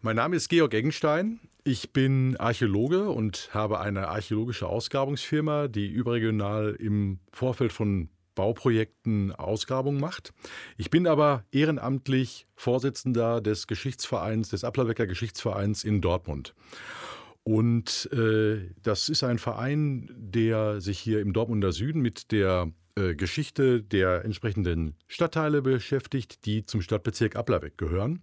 Mein Name ist Georg Eggenstein. Ich bin Archäologe und habe eine archäologische Ausgrabungsfirma, die überregional im Vorfeld von Bauprojekten Ausgrabungen macht. Ich bin aber ehrenamtlich Vorsitzender des Geschichtsvereins, des Applerbecker Geschichtsvereins in Dortmund. Und äh, das ist ein Verein, der sich hier im Dortmunder Süden mit der äh, Geschichte der entsprechenden Stadtteile beschäftigt, die zum Stadtbezirk Applerbeck gehören.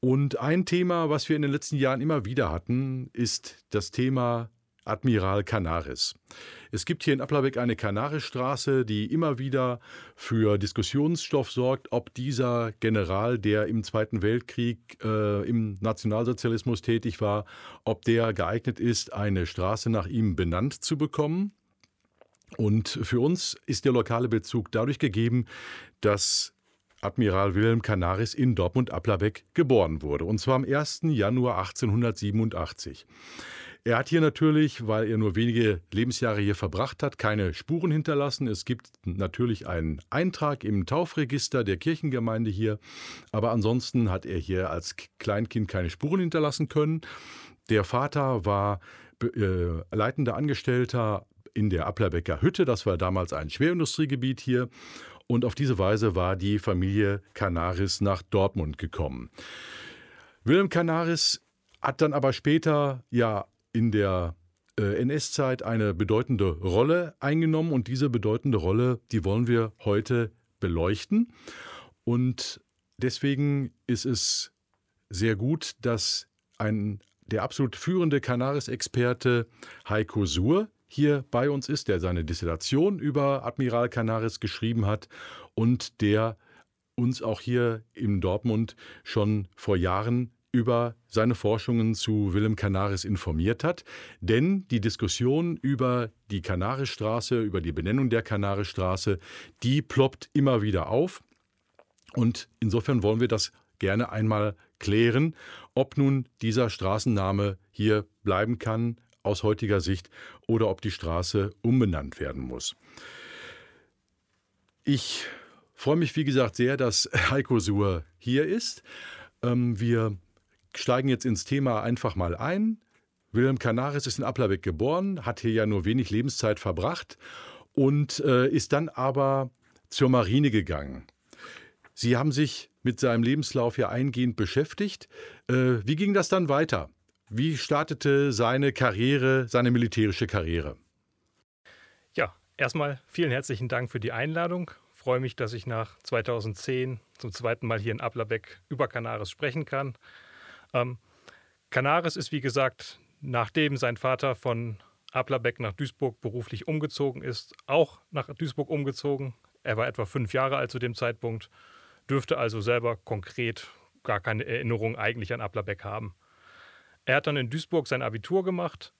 Und ein Thema, was wir in den letzten Jahren immer wieder hatten, ist das Thema Admiral Canaris. Es gibt hier in Applerbeck eine Canarisstraße, die immer wieder für Diskussionsstoff sorgt, ob dieser General, der im Zweiten Weltkrieg äh, im Nationalsozialismus tätig war, ob der geeignet ist, eine Straße nach ihm benannt zu bekommen. Und für uns ist der lokale Bezug dadurch gegeben, dass Admiral Wilhelm Canaris in Dortmund-Applerbeck geboren wurde, und zwar am 1. Januar 1887. Er hat hier natürlich, weil er nur wenige Lebensjahre hier verbracht hat, keine Spuren hinterlassen. Es gibt natürlich einen Eintrag im Taufregister der Kirchengemeinde hier, aber ansonsten hat er hier als Kleinkind keine Spuren hinterlassen können. Der Vater war äh, leitender Angestellter in der Applerbecker Hütte, das war damals ein Schwerindustriegebiet hier. Und auf diese Weise war die Familie Canaris nach Dortmund gekommen. Wilhelm Canaris hat dann aber später ja in der äh, NS-Zeit eine bedeutende Rolle eingenommen und diese bedeutende Rolle, die wollen wir heute beleuchten. Und deswegen ist es sehr gut, dass ein der absolut führende Canaris-Experte Heiko Suhr hier bei uns ist, der seine Dissertation über Admiral Canaris geschrieben hat und der uns auch hier in Dortmund schon vor Jahren über seine Forschungen zu Willem Canaris informiert hat. Denn die Diskussion über die Canarisstraße, über die Benennung der Canarisstraße, die ploppt immer wieder auf. Und insofern wollen wir das gerne einmal klären, ob nun dieser Straßenname hier bleiben kann aus heutiger Sicht oder ob die Straße umbenannt werden muss. Ich freue mich, wie gesagt, sehr, dass Heiko Suhr hier ist. Ähm, wir steigen jetzt ins Thema einfach mal ein. Wilhelm Canaris ist in Applerbeck geboren, hat hier ja nur wenig Lebenszeit verbracht und äh, ist dann aber zur Marine gegangen. Sie haben sich mit seinem Lebenslauf ja eingehend beschäftigt. Äh, wie ging das dann weiter? Wie startete seine Karriere, seine militärische Karriere? Ja, erstmal vielen herzlichen Dank für die Einladung. Ich freue mich, dass ich nach 2010 zum zweiten Mal hier in Ablerbeck über Canaris sprechen kann. Ähm, Canaris ist, wie gesagt, nachdem sein Vater von Ablerbeck nach Duisburg beruflich umgezogen ist, auch nach Duisburg umgezogen. Er war etwa fünf Jahre alt zu dem Zeitpunkt, dürfte also selber konkret gar keine Erinnerung eigentlich an Ablerbeck haben. Er hat dann in Duisburg sein Abitur gemacht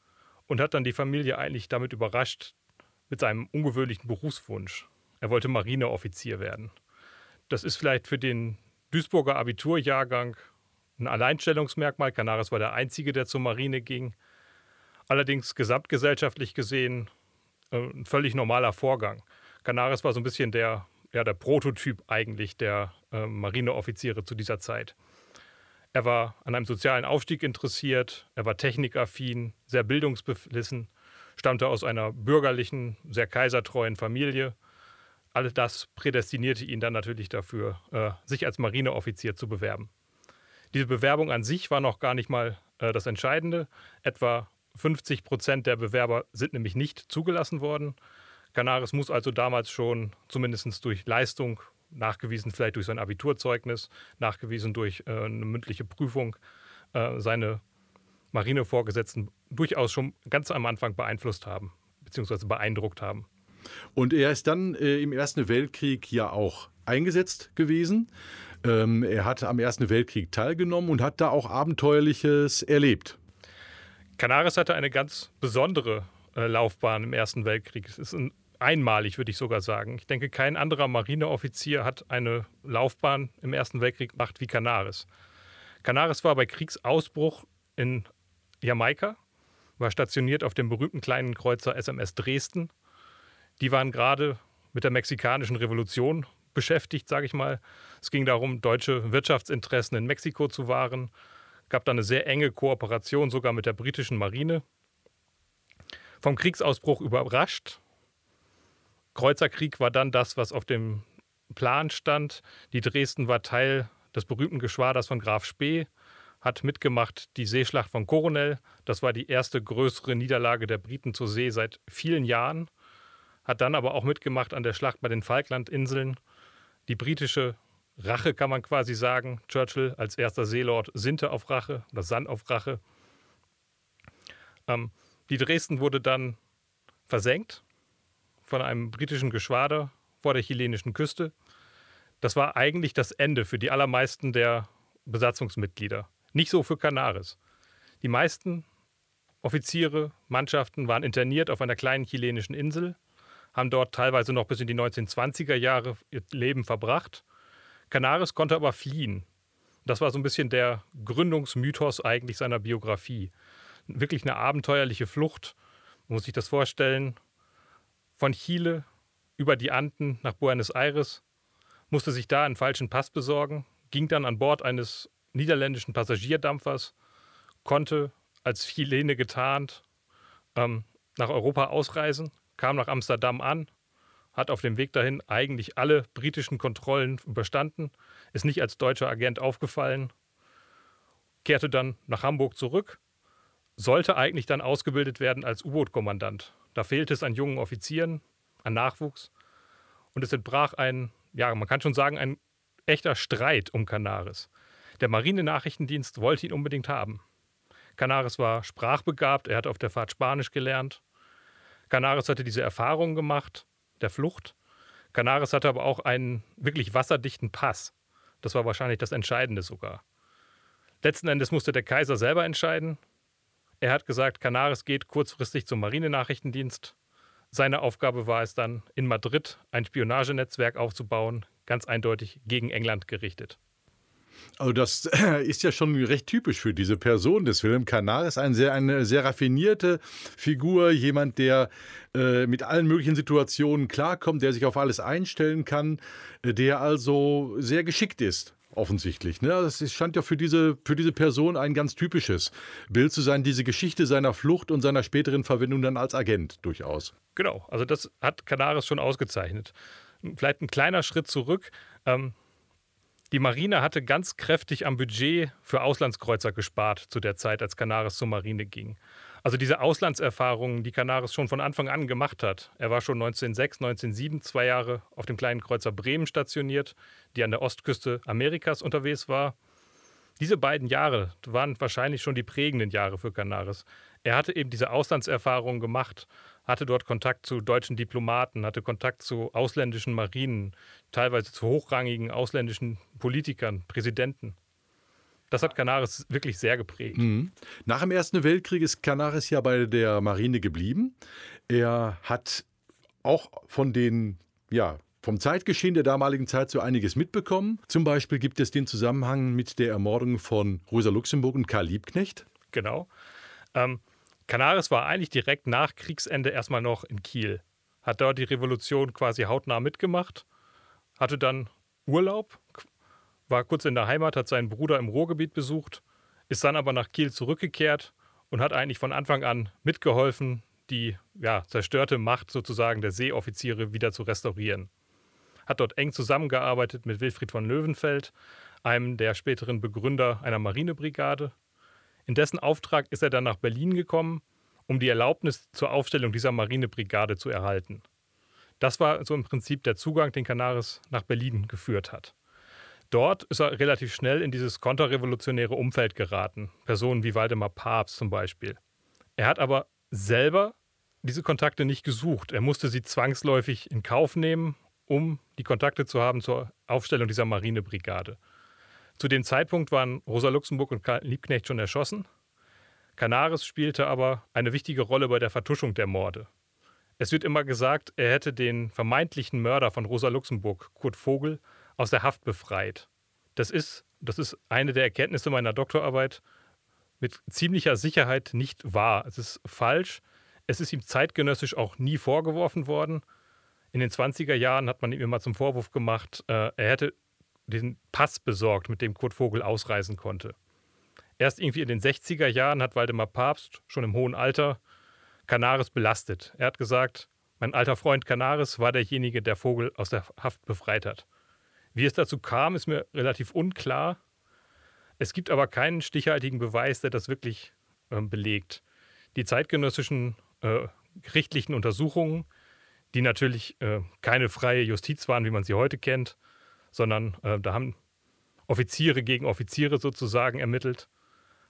und hat dann die Familie eigentlich damit überrascht mit seinem ungewöhnlichen Berufswunsch. Er wollte Marineoffizier werden. Das ist vielleicht für den Duisburger Abiturjahrgang ein Alleinstellungsmerkmal. Canaris war der Einzige, der zur Marine ging. Allerdings gesamtgesellschaftlich gesehen äh, ein völlig normaler Vorgang. Canaris war so ein bisschen der, ja, der Prototyp eigentlich der äh, Marineoffiziere zu dieser Zeit. Er war an einem sozialen Aufstieg interessiert, er war technikaffin, sehr bildungsbeflissen, stammte aus einer bürgerlichen, sehr kaisertreuen Familie. All das prädestinierte ihn dann natürlich dafür, äh, sich als Marineoffizier zu bewerben. Diese Bewerbung an sich war noch gar nicht mal äh, das Entscheidende. Etwa 50 Prozent der Bewerber sind nämlich nicht zugelassen worden. Canaris muss also damals schon zumindest durch Leistung nachgewiesen vielleicht durch sein Abiturzeugnis, nachgewiesen durch äh, eine mündliche Prüfung, äh, seine Marinevorgesetzten durchaus schon ganz am Anfang beeinflusst haben, beziehungsweise beeindruckt haben. Und er ist dann äh, im Ersten Weltkrieg ja auch eingesetzt gewesen. Ähm, er hat am Ersten Weltkrieg teilgenommen und hat da auch Abenteuerliches erlebt. Canaris hatte eine ganz besondere äh, Laufbahn im Ersten Weltkrieg. Es ist ein einmalig, würde ich sogar sagen. Ich denke, kein anderer Marineoffizier hat eine Laufbahn im Ersten Weltkrieg gemacht wie Canaris. Canaris war bei Kriegsausbruch in Jamaika, war stationiert auf dem berühmten kleinen Kreuzer SMS Dresden. Die waren gerade mit der mexikanischen Revolution beschäftigt, sage ich mal. Es ging darum, deutsche Wirtschaftsinteressen in Mexiko zu wahren. Gab dann eine sehr enge Kooperation sogar mit der britischen Marine. Vom Kriegsausbruch überrascht. Kreuzerkrieg war dann das, was auf dem Plan stand. Die Dresden war Teil des berühmten Geschwaders von Graf Spee, hat mitgemacht die Seeschlacht von Coronel. Das war die erste größere Niederlage der Briten zur See seit vielen Jahren. Hat dann aber auch mitgemacht an der Schlacht bei den Falklandinseln. Die britische Rache kann man quasi sagen. Churchill als erster Seelord sinnte auf Rache oder sann auf Rache. Ähm, die Dresden wurde dann versenkt von einem britischen Geschwader vor der chilenischen Küste. Das war eigentlich das Ende für die allermeisten der Besatzungsmitglieder. Nicht so für Canaris. Die meisten Offiziere, Mannschaften waren interniert auf einer kleinen chilenischen Insel, haben dort teilweise noch bis in die 1920er Jahre ihr Leben verbracht. Canaris konnte aber fliehen. Das war so ein bisschen der Gründungsmythos eigentlich seiner Biografie. Wirklich eine abenteuerliche Flucht, man muss sich das vorstellen. Von Chile über die Anden nach Buenos Aires, musste sich da einen falschen Pass besorgen, ging dann an Bord eines niederländischen Passagierdampfers, konnte als Chilene getarnt ähm, nach Europa ausreisen, kam nach Amsterdam an, hat auf dem Weg dahin eigentlich alle britischen Kontrollen überstanden, ist nicht als deutscher Agent aufgefallen, kehrte dann nach Hamburg zurück, sollte eigentlich dann ausgebildet werden als U-Boot-Kommandant. Da fehlte es an jungen Offizieren, an Nachwuchs. Und es entbrach ein, ja, man kann schon sagen, ein echter Streit um Canaris. Der Marinenachrichtendienst wollte ihn unbedingt haben. Canaris war sprachbegabt, er hat auf der Fahrt Spanisch gelernt. Canaris hatte diese Erfahrung gemacht, der Flucht. Canaris hatte aber auch einen wirklich wasserdichten Pass. Das war wahrscheinlich das Entscheidende sogar. Letzten Endes musste der Kaiser selber entscheiden. Er hat gesagt, Canaris geht kurzfristig zum Marinenachrichtendienst. Seine Aufgabe war es dann, in Madrid ein Spionagenetzwerk aufzubauen, ganz eindeutig gegen England gerichtet. Also das ist ja schon recht typisch für diese Person des Film. Canaris, ein sehr, eine sehr raffinierte Figur, jemand, der äh, mit allen möglichen Situationen klarkommt, der sich auf alles einstellen kann, äh, der also sehr geschickt ist offensichtlich. Ne? Das scheint ja für diese, für diese Person ein ganz typisches Bild zu sein, diese Geschichte seiner Flucht und seiner späteren Verwendung dann als Agent durchaus. Genau, also das hat Canaris schon ausgezeichnet. Vielleicht ein kleiner Schritt zurück. Ähm, die Marine hatte ganz kräftig am Budget für Auslandskreuzer gespart zu der Zeit, als Canaris zur Marine ging. Also diese Auslandserfahrungen, die Canaris schon von Anfang an gemacht hat. Er war schon 1906, 1907 zwei Jahre auf dem kleinen Kreuzer Bremen stationiert, die an der Ostküste Amerikas unterwegs war. Diese beiden Jahre waren wahrscheinlich schon die prägenden Jahre für Canaris. Er hatte eben diese Auslandserfahrungen gemacht, hatte dort Kontakt zu deutschen Diplomaten, hatte Kontakt zu ausländischen Marinen, teilweise zu hochrangigen ausländischen Politikern, Präsidenten. Das hat Canaris wirklich sehr geprägt. Mhm. Nach dem Ersten Weltkrieg ist Canaris ja bei der Marine geblieben. Er hat auch von den, ja, vom Zeitgeschehen der damaligen Zeit so einiges mitbekommen. Zum Beispiel gibt es den Zusammenhang mit der Ermordung von Rosa Luxemburg und Karl Liebknecht. Genau. Ähm, Canaris war eigentlich direkt nach Kriegsende erstmal noch in Kiel. Hat dort die Revolution quasi hautnah mitgemacht, hatte dann Urlaub, war kurz in der Heimat, hat seinen Bruder im Ruhrgebiet besucht, ist dann aber nach Kiel zurückgekehrt und hat eigentlich von Anfang an mitgeholfen, die ja, zerstörte Macht sozusagen der Seeoffiziere wieder zu restaurieren. Hat dort eng zusammengearbeitet mit Wilfried von Löwenfeld, einem der späteren Begründer einer Marinebrigade. In dessen Auftrag ist er dann nach Berlin gekommen, um die Erlaubnis zur Aufstellung dieser Marinebrigade zu erhalten. Das war so im Prinzip der Zugang, den Canaris nach Berlin geführt hat. Dort ist er relativ schnell in dieses konterrevolutionäre Umfeld geraten. Personen wie Waldemar Papst zum Beispiel. Er hat aber selber diese Kontakte nicht gesucht. Er musste sie zwangsläufig in Kauf nehmen, um die Kontakte zu haben zur Aufstellung dieser Marinebrigade. Zu dem Zeitpunkt waren Rosa Luxemburg und Karl Liebknecht schon erschossen. Canaris spielte aber eine wichtige Rolle bei der Vertuschung der Morde. Es wird immer gesagt, er hätte den vermeintlichen Mörder von Rosa Luxemburg, Kurt Vogel, aus der Haft befreit. Das ist, das ist eine der Erkenntnisse meiner Doktorarbeit, mit ziemlicher Sicherheit nicht wahr. Es ist falsch. Es ist ihm zeitgenössisch auch nie vorgeworfen worden. In den 20er Jahren hat man ihm immer zum Vorwurf gemacht, äh, er hätte den Pass besorgt, mit dem Kurt Vogel ausreisen konnte. Erst irgendwie in den 60er Jahren hat Waldemar Papst schon im hohen Alter Canaris belastet. Er hat gesagt, mein alter Freund Canaris war derjenige, der Vogel aus der Haft befreit hat. Wie es dazu kam, ist mir relativ unklar. Es gibt aber keinen stichhaltigen Beweis, der das wirklich äh, belegt. Die zeitgenössischen äh, gerichtlichen Untersuchungen, die natürlich äh, keine freie Justiz waren, wie man sie heute kennt, sondern äh, da haben Offiziere gegen Offiziere sozusagen ermittelt,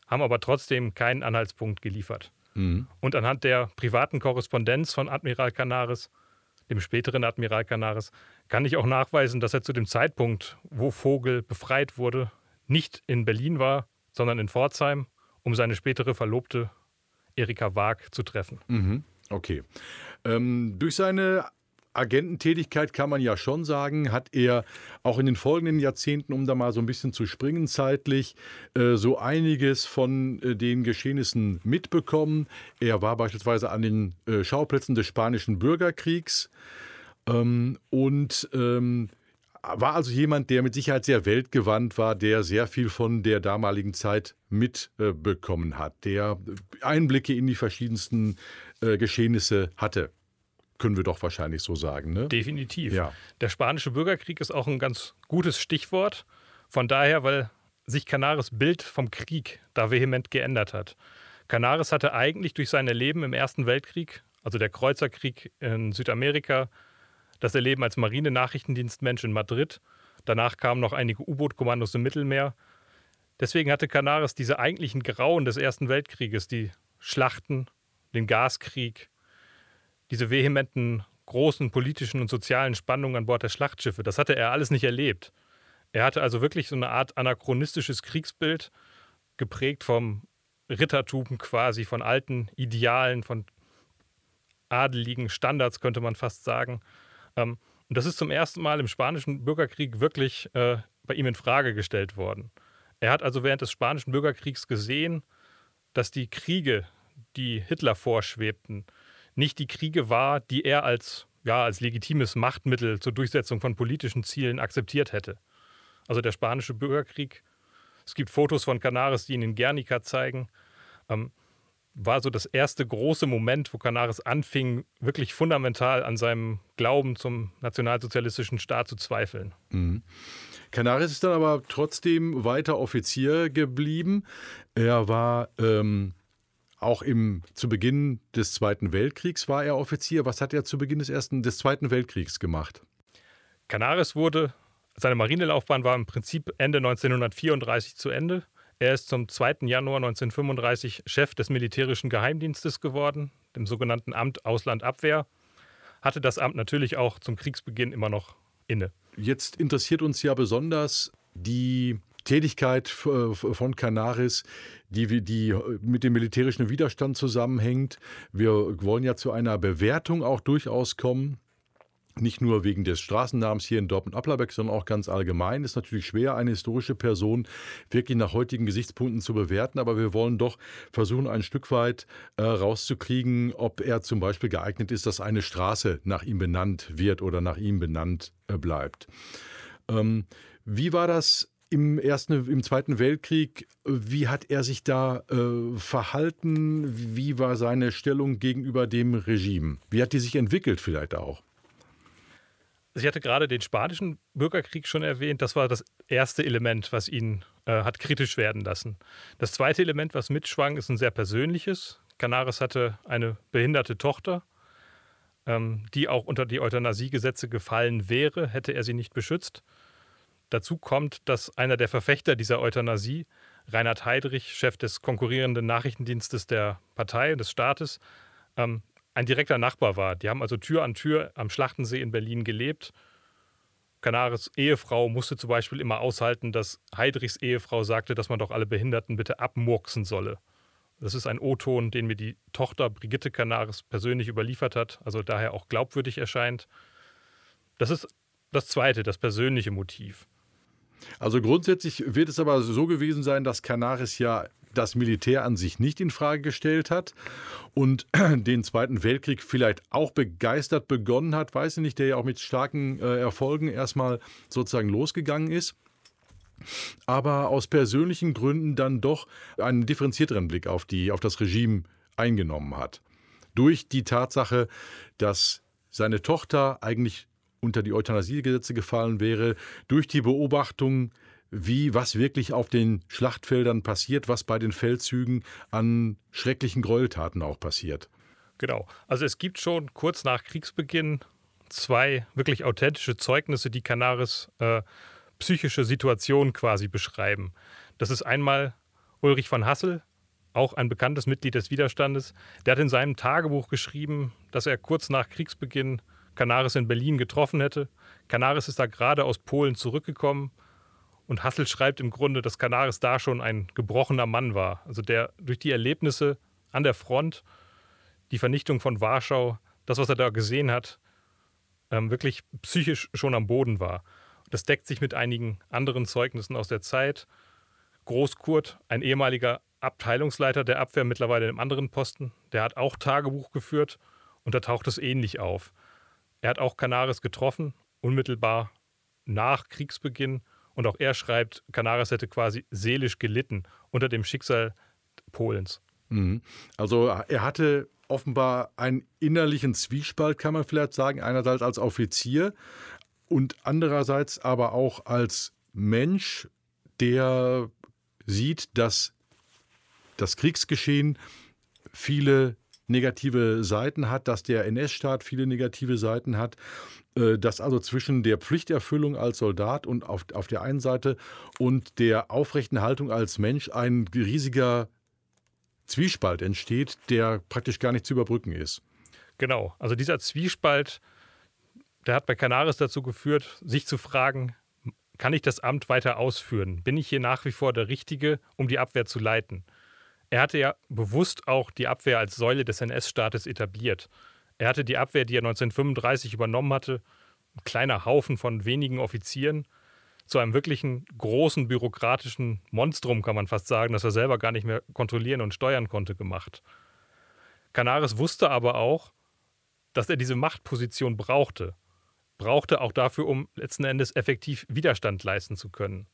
haben aber trotzdem keinen Anhaltspunkt geliefert. Mhm. Und anhand der privaten Korrespondenz von Admiral Canaris, dem späteren Admiral Canaris, kann ich auch nachweisen, dass er zu dem Zeitpunkt, wo Vogel befreit wurde, nicht in Berlin war, sondern in Pforzheim, um seine spätere Verlobte Erika Waag zu treffen. Mhm. Okay. Ähm, durch seine Agententätigkeit kann man ja schon sagen, hat er auch in den folgenden Jahrzehnten, um da mal so ein bisschen zu springen zeitlich, äh, so einiges von äh, den Geschehnissen mitbekommen. Er war beispielsweise an den äh, Schauplätzen des Spanischen Bürgerkriegs ähm, und ähm, war also jemand, der mit Sicherheit sehr weltgewandt war, der sehr viel von der damaligen Zeit mitbekommen hat, der Einblicke in die verschiedensten Geschehnisse hatte können wir doch wahrscheinlich so sagen. Ne? Definitiv. Ja. Der spanische Bürgerkrieg ist auch ein ganz gutes Stichwort. Von daher, weil sich Canaris Bild vom Krieg da vehement geändert hat. Canaris hatte eigentlich durch sein Erleben im Ersten Weltkrieg, also der Kreuzerkrieg in Südamerika, das Erleben als Marinenachrichtendienstmensch in Madrid, danach kamen noch einige U-Boot-Kommandos im Mittelmeer. Deswegen hatte Canaris diese eigentlichen Grauen des Ersten Weltkrieges, die Schlachten, den Gaskrieg, diese vehementen, großen politischen und sozialen Spannungen an Bord der Schlachtschiffe, das hatte er alles nicht erlebt. Er hatte also wirklich so eine Art anachronistisches Kriegsbild, geprägt vom Rittertum quasi, von alten Idealen, von adeligen Standards, könnte man fast sagen. Ähm, und das ist zum ersten Mal im Spanischen Bürgerkrieg wirklich äh, bei ihm in Frage gestellt worden. Er hat also während des Spanischen Bürgerkriegs gesehen, dass die Kriege, die Hitler vorschwebten, nicht die Kriege war, die er als, ja, als legitimes Machtmittel zur Durchsetzung von politischen Zielen akzeptiert hätte. Also der spanische Bürgerkrieg, es gibt Fotos von Canaris, die ihn in Guernica zeigen, ähm, war so das erste große Moment, wo Canaris anfing, wirklich fundamental an seinem Glauben zum nationalsozialistischen Staat zu zweifeln. Mhm. Canaris ist dann aber trotzdem weiter Offizier geblieben. Er war ähm, auch im, zu Beginn des Zweiten Weltkriegs war er Offizier. Was hat er zu Beginn des, ersten, des Zweiten Weltkriegs gemacht? Canaris wurde, seine Marinelaufbahn war im Prinzip Ende 1934 zu Ende. Er ist zum 2. Januar 1935 Chef des militärischen Geheimdienstes geworden, dem sogenannten Amt Auslandabwehr. Hatte das Amt natürlich auch zum Kriegsbeginn immer noch inne. Jetzt interessiert uns ja besonders die Tätigkeit äh, von Canaris, die, die mit dem militärischen Widerstand zusammenhängt. Wir wollen ja zu einer Bewertung auch durchaus kommen. Nicht nur wegen des Straßennamens hier in Dortmund-Applerbeck, sondern auch ganz allgemein. Es ist natürlich schwer, eine historische Person wirklich nach heutigen Gesichtspunkten zu bewerten, aber wir wollen doch versuchen, ein Stück weit äh, rauszukriegen, ob er zum Beispiel geeignet ist, dass eine Straße nach ihm benannt wird oder nach ihm benannt äh, bleibt. Ähm, wie war das im ersten, im Zweiten Weltkrieg. Wie hat er sich da äh, verhalten? Wie war seine Stellung gegenüber dem Regime? Wie hat die sich entwickelt vielleicht auch? Ich hatte gerade den spanischen Bürgerkrieg schon erwähnt. Das war das erste Element, was ihn äh, hat kritisch werden lassen. Das zweite Element, was mitschwang, ist ein sehr persönliches. Canaris hatte eine behinderte Tochter, ähm, die auch unter die Euthanasiegesetze gefallen wäre, hätte er sie nicht beschützt. Dazu kommt, dass einer der Verfechter dieser Euthanasie, Reinhard Heydrich, Chef des konkurrierenden Nachrichtendienstes der Partei und des Staates, ähm, ein direkter Nachbar war. Die haben also Tür an Tür am Schlachtensee in Berlin gelebt. Canaris Ehefrau musste zum Beispiel immer aushalten, dass Heydrichs Ehefrau sagte, dass man doch alle Behinderten bitte abmurksen solle. Das ist ein O-Ton, den mir die Tochter Brigitte Canaris persönlich überliefert hat, also daher auch glaubwürdig erscheint. Das ist das zweite, das persönliche Motiv. Also grundsätzlich wird es aber so gewesen sein, dass Canaris ja das Militär an sich nicht in Frage gestellt hat und den Zweiten Weltkrieg vielleicht auch begeistert begonnen hat, weiß ich nicht, der ja auch mit starken äh, Erfolgen erstmal sozusagen losgegangen ist. aber aus persönlichen Gründen dann doch einen differenzierteren Blick auf, die, auf das Regime eingenommen hat. Durch die Tatsache, dass seine Tochter eigentlich unter die Euthanasiegesetze gefallen wäre, durch die Beobachtung, wie was wirklich auf den Schlachtfeldern passiert, was bei den Feldzügen an schrecklichen Gräueltaten auch passiert. Genau. Also es gibt schon kurz nach Kriegsbeginn zwei wirklich authentische Zeugnisse, die Canaris äh, psychische Situation quasi beschreiben. Das ist einmal Ulrich von Hassel, auch ein bekanntes Mitglied des Widerstandes. Der hat in seinem Tagebuch geschrieben, dass er kurz nach Kriegsbeginn Canaris in Berlin getroffen hätte. Canaris ist da gerade aus Polen zurückgekommen und Hassel schreibt im Grunde, dass Canaris da schon ein gebrochener Mann war. Also der durch die Erlebnisse an der Front, die Vernichtung von Warschau, das, was er da gesehen hat, ähm, wirklich psychisch schon am Boden war. Das deckt sich mit einigen anderen Zeugnissen aus der Zeit. Großkurt, ein ehemaliger Abteilungsleiter der Abwehr, mittlerweile einem anderen Posten, der hat auch Tagebuch geführt und da taucht es ähnlich auf. Er hat auch Canaris getroffen, unmittelbar nach Kriegsbeginn. Und auch er schreibt, Canaris hätte quasi seelisch gelitten unter dem Schicksal Polens. Mhm. Also er hatte offenbar einen innerlichen Zwiespalt, kann man vielleicht sagen. Einerseits als Offizier und andererseits aber auch als Mensch, der sieht, dass das Kriegsgeschehen viele negative Seiten hat, dass der NS-Staat viele negative Seiten hat, äh, dass also zwischen der Pflichterfüllung als Soldat und auf, auf der einen Seite und der aufrechten Haltung als Mensch ein riesiger Zwiespalt entsteht, der praktisch gar nicht zu überbrücken ist. Genau, also dieser Zwiespalt, der hat bei Canaris dazu geführt, sich zu fragen, kann ich das Amt weiter ausführen? Bin ich hier nach wie vor der Richtige, um die Abwehr zu leiten? Er hatte ja bewusst auch die Abwehr als Säule des NS-Staates etabliert. Er hatte die Abwehr, die er 1935 übernommen hatte, ein kleiner Haufen von wenigen Offizieren, zu einem wirklichen großen bürokratischen Monstrum, kann man fast sagen, das er selber gar nicht mehr kontrollieren und steuern konnte, gemacht. Canaris wusste aber auch, dass er diese Machtposition brauchte. Brauchte auch dafür, um letzten Endes effektiv Widerstand leisten zu können.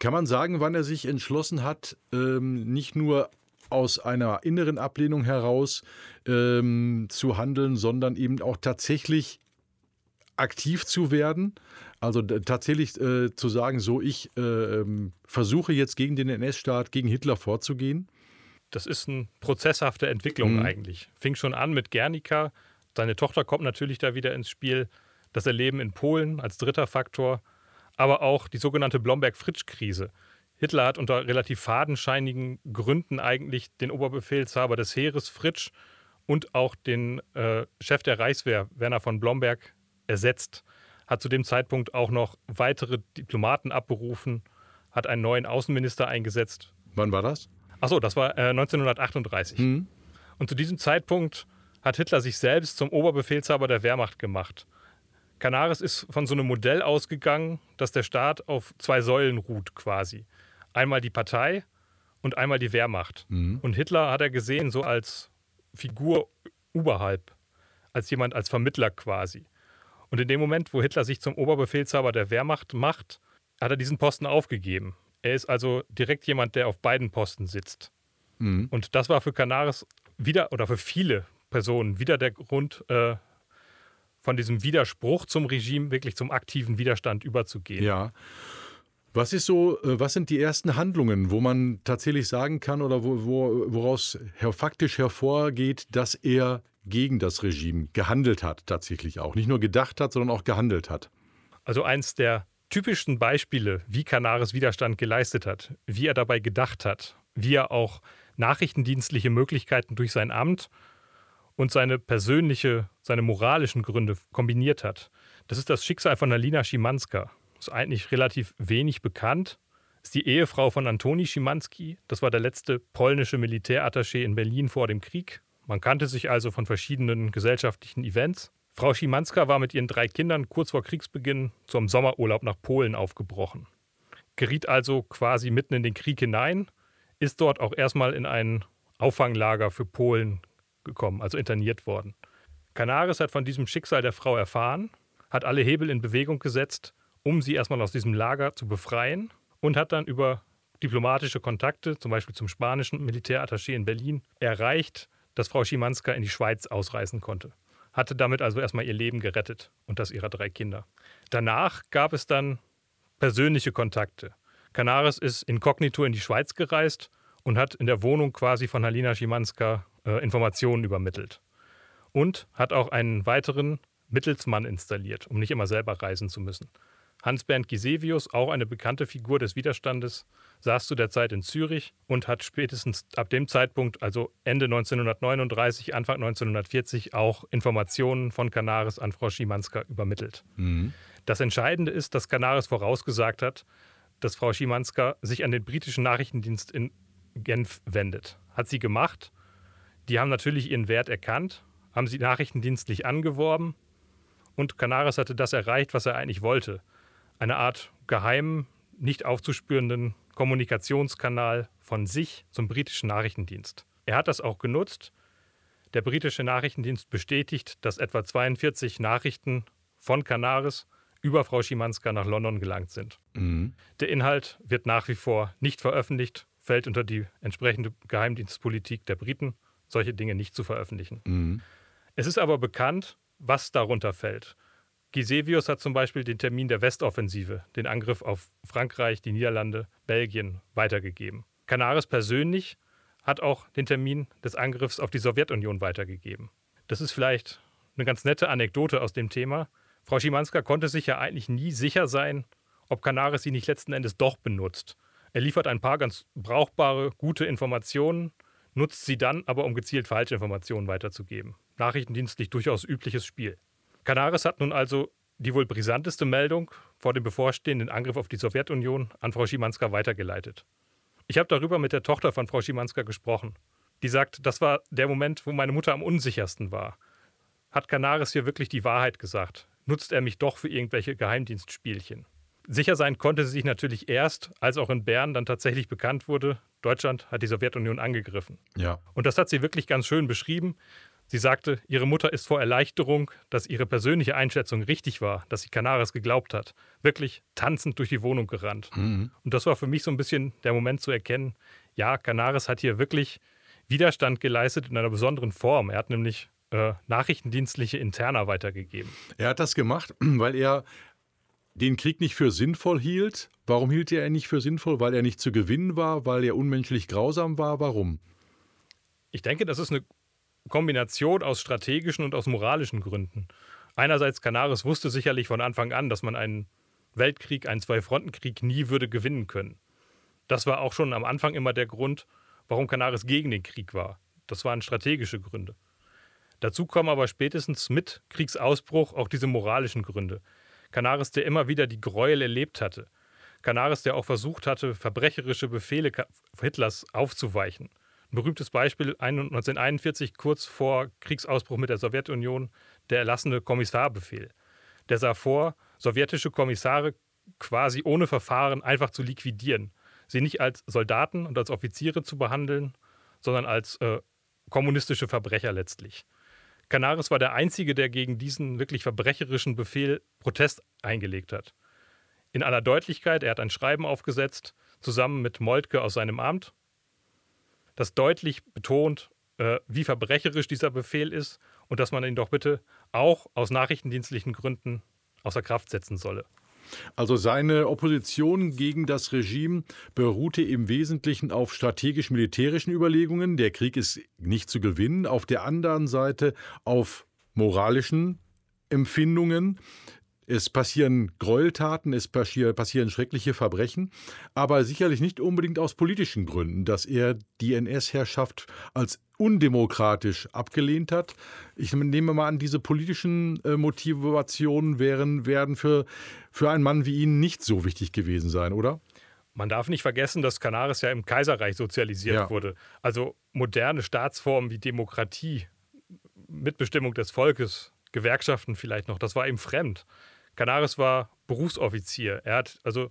Kann man sagen, wann er sich entschlossen hat, ähm, nicht nur aus einer inneren Ablehnung heraus ähm, zu handeln, sondern eben auch tatsächlich aktiv zu werden. Also tatsächlich äh, zu sagen, so ich äh, ähm, versuche jetzt gegen den NS-Staat, gegen Hitler vorzugehen. Das ist eine prozesshafte Entwicklung mhm. eigentlich. Fing schon an mit Guernica. Seine Tochter kommt natürlich da wieder ins Spiel. Das Erleben in Polen als dritter Faktor. Aber auch die sogenannte Blomberg-Fritsch-Krise. Hitler hat unter relativ fadenscheinigen Gründen eigentlich den Oberbefehlshaber des Heeres Fritsch und auch den äh, Chef der Reichswehr Werner von Blomberg ersetzt. Hat zu dem Zeitpunkt auch noch weitere Diplomaten abberufen, hat einen neuen Außenminister eingesetzt. Wann war das? Achso, das war äh, 1938. Mhm. Und zu diesem Zeitpunkt hat Hitler sich selbst zum Oberbefehlshaber der Wehrmacht gemacht. Canaris ist von so einem Modell ausgegangen, dass der Staat auf zwei Säulen ruht quasi einmal die Partei und einmal die Wehrmacht. Mhm. Und Hitler hat er gesehen so als Figur oberhalb, als jemand, als Vermittler quasi. Und in dem Moment, wo Hitler sich zum Oberbefehlshaber der Wehrmacht macht, hat er diesen Posten aufgegeben. Er ist also direkt jemand, der auf beiden Posten sitzt. Mhm. Und das war für Canaris wieder oder für viele Personen wieder der Grund, äh, von diesem Widerspruch zum Regime wirklich zum aktiven Widerstand überzugehen. Ja. Was ist so, äh, was sind die ersten Handlungen, wo man tatsächlich sagen kann oder wo, wo, woraus her, faktisch hervorgeht, dass er gegen das Regime gehandelt hat, tatsächlich auch. Nicht nur gedacht hat, sondern auch gehandelt hat. Also eins der typischsten Beispiele, wie Canaris Widerstand geleistet hat, wie er dabei gedacht hat, wie er auch nachrichtendienstliche Möglichkeiten durch sein Amt und seine persönliche, seine moralischen Gründe kombiniert hat. Das ist das Schicksal von Alina Schimanska ist eigentlich relativ wenig bekannt. Ist die Ehefrau von Antoni Schimanski. Das war der letzte polnische Militärattaché in Berlin vor dem Krieg. Man kannte sich also von verschiedenen gesellschaftlichen Events. Frau Schimanska war mit ihren drei Kindern kurz vor Kriegsbeginn zum Sommerurlaub nach Polen aufgebrochen. Geriet also quasi mitten in den Krieg hinein, ist dort auch erstmal in ein Auffanglager für Polen gekommen, also interniert worden. Canaris hat von diesem Schicksal der Frau erfahren, hat alle Hebel in Bewegung gesetzt um sie erstmal aus diesem Lager zu befreien und hat dann über diplomatische Kontakte, zum Beispiel zum spanischen Militärattaché in Berlin, erreicht, dass Frau Schimanska in die Schweiz ausreisen konnte. Hatte damit also erstmal ihr Leben gerettet und das ihrer drei Kinder. Danach gab es dann persönliche Kontakte. Canaris ist inkognito in die Schweiz gereist und hat in der Wohnung quasi von Halina Schimanska äh, Informationen übermittelt. Und hat auch einen weiteren Mittelsmann installiert, um nicht immer selber reisen zu müssen. Hans-Bernd Gisevius, auch eine bekannte Figur des Widerstandes, saß zu der Zeit in Zürich und hat spätestens ab dem Zeitpunkt, also Ende 1939, Anfang 1940, auch Informationen von Canaris an Frau Schimanska übermittelt. Mhm. Das Entscheidende ist, dass Canaris vorausgesagt hat, dass Frau Schimanska sich an den britischen Nachrichtendienst in Genf wendet. Hat sie gemacht. Die haben natürlich ihren Wert erkannt, haben sie nachrichtendienstlich angeworben und Canaris hatte das erreicht, was er eigentlich wollte – eine Art geheimen, nicht aufzuspürenden Kommunikationskanal von sich zum britischen Nachrichtendienst. Er hat das auch genutzt. Der britische Nachrichtendienst bestätigt, dass etwa 42 Nachrichten von Canaris über Frau Schimanska nach London gelangt sind. Mhm. Der Inhalt wird nach wie vor nicht veröffentlicht, fällt unter die entsprechende Geheimdienstpolitik der Briten, solche Dinge nicht zu veröffentlichen. Mhm. Es ist aber bekannt, was darunter fällt. Gisevius hat zum Beispiel den Termin der Westoffensive, den Angriff auf Frankreich, die Niederlande, Belgien, weitergegeben. Canaris persönlich hat auch den Termin des Angriffs auf die Sowjetunion weitergegeben. Das ist vielleicht eine ganz nette Anekdote aus dem Thema. Frau Schimanska konnte sich ja eigentlich nie sicher sein, ob Canaris sie nicht letzten Endes doch benutzt. Er liefert ein paar ganz brauchbare, gute Informationen, nutzt sie dann aber, um gezielt falsche Informationen weiterzugeben. Nachrichtendienstlich durchaus übliches Spiel. Canaris hat nun also die wohl brisanteste Meldung vor dem bevorstehenden Angriff auf die Sowjetunion an Frau Schimanska weitergeleitet. Ich habe darüber mit der Tochter von Frau Schimanska gesprochen. Die sagt, das war der Moment, wo meine Mutter am unsichersten war. Hat Canaris hier wirklich die Wahrheit gesagt? Nutzt er mich doch für irgendwelche Geheimdienstspielchen? Sicher sein konnte sie sich natürlich erst, als auch in Bern dann tatsächlich bekannt wurde, Deutschland hat die Sowjetunion angegriffen. Ja. Und das hat sie wirklich ganz schön beschrieben. Sie sagte, ihre Mutter ist vor Erleichterung, dass ihre persönliche Einschätzung richtig war, dass sie Canaris geglaubt hat, wirklich tanzend durch die Wohnung gerannt. Mhm. Und das war für mich so ein bisschen der Moment zu erkennen, ja, Canaris hat hier wirklich Widerstand geleistet in einer besonderen Form. Er hat nämlich äh, nachrichtendienstliche Interna weitergegeben. Er hat das gemacht, weil er den Krieg nicht für sinnvoll hielt. Warum hielt er ihn nicht für sinnvoll? Weil er nicht zu gewinnen war, weil er unmenschlich grausam war. Warum? Ich denke, das ist eine Kombination aus strategischen und aus moralischen Gründen. Einerseits Canaris wusste sicherlich von Anfang an, dass man einen Weltkrieg, einen Zwei-Fronten-Krieg nie würde gewinnen können. Das war auch schon am Anfang immer der Grund, warum Canaris gegen den Krieg war. Das waren strategische Gründe. Dazu kommen aber spätestens mit Kriegsausbruch auch diese moralischen Gründe. Canaris, der immer wieder die Gräuel erlebt hatte. Canaris, der auch versucht hatte, verbrecherische Befehle Hitlers aufzuweichen. Berühmtes Beispiel 1941, kurz vor Kriegsausbruch mit der Sowjetunion, der erlassene Kommissarbefehl. Der sah vor, sowjetische Kommissare quasi ohne Verfahren einfach zu liquidieren. Sie nicht als Soldaten und als Offiziere zu behandeln, sondern als äh, kommunistische Verbrecher letztlich. Canaris war der Einzige, der gegen diesen wirklich verbrecherischen Befehl Protest eingelegt hat. In aller Deutlichkeit, er hat ein Schreiben aufgesetzt, zusammen mit Moltke aus seinem Amt, das deutlich betont, äh, wie verbrecherisch dieser Befehl ist und dass man ihn doch bitte auch aus nachrichtendienstlichen Gründen außer Kraft setzen solle. Also seine Opposition gegen das Regime beruhte im Wesentlichen auf strategisch-militärischen Überlegungen. Der Krieg ist nicht zu gewinnen. Auf der anderen Seite auf moralischen Empfindungen. Es passieren Gräueltaten, es passieren schreckliche Verbrechen, aber sicherlich nicht unbedingt aus politischen Gründen, dass er die NS-Herrschaft als undemokratisch abgelehnt hat. Ich nehme mal an, diese politischen äh, Motivationen wären, werden für, für einen Mann wie ihn nicht so wichtig gewesen sein, oder? Man darf nicht vergessen, dass Canaris ja im Kaiserreich sozialisiert ja. wurde. Also moderne Staatsformen wie Demokratie, Mitbestimmung des Volkes, Gewerkschaften vielleicht noch, das war ihm fremd. Canaris war Berufsoffizier. Er hat also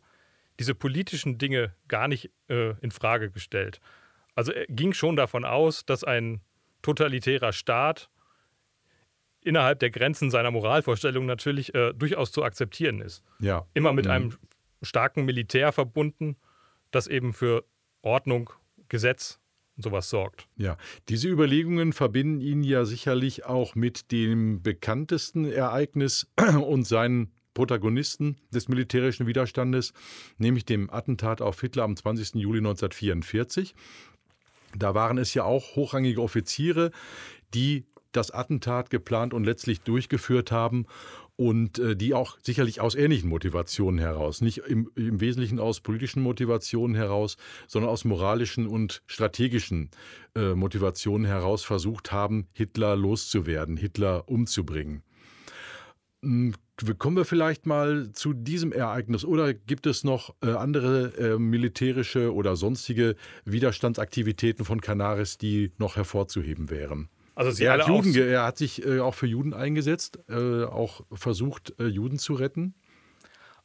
diese politischen Dinge gar nicht äh, in Frage gestellt. Also er ging schon davon aus, dass ein totalitärer Staat innerhalb der Grenzen seiner Moralvorstellung natürlich äh, durchaus zu akzeptieren ist. Ja. Immer mit mhm. einem starken Militär verbunden, das eben für Ordnung, Gesetz sowas sorgt. Ja, diese Überlegungen verbinden ihn ja sicherlich auch mit dem bekanntesten Ereignis und seinen Protagonisten des militärischen Widerstandes, nämlich dem Attentat auf Hitler am 20. Juli 1944. Da waren es ja auch hochrangige Offiziere, die das Attentat geplant und letztlich durchgeführt haben und äh, die auch sicherlich aus ähnlichen Motivationen heraus, nicht im, im, Wesentlichen aus politischen Motivationen heraus, sondern aus moralischen und strategischen äh, Motivationen heraus versucht haben, Hitler loszuwerden, Hitler umzubringen. Hm, kommen wir vielleicht mal zu diesem Ereignis oder gibt es noch äh, andere äh, militärische oder sonstige Widerstandsaktivitäten von Canaris, die noch hervorzuheben wären? Also er, hat Juden, er hat sich äh, auch für Juden eingesetzt, äh, auch versucht, äh, Juden zu retten.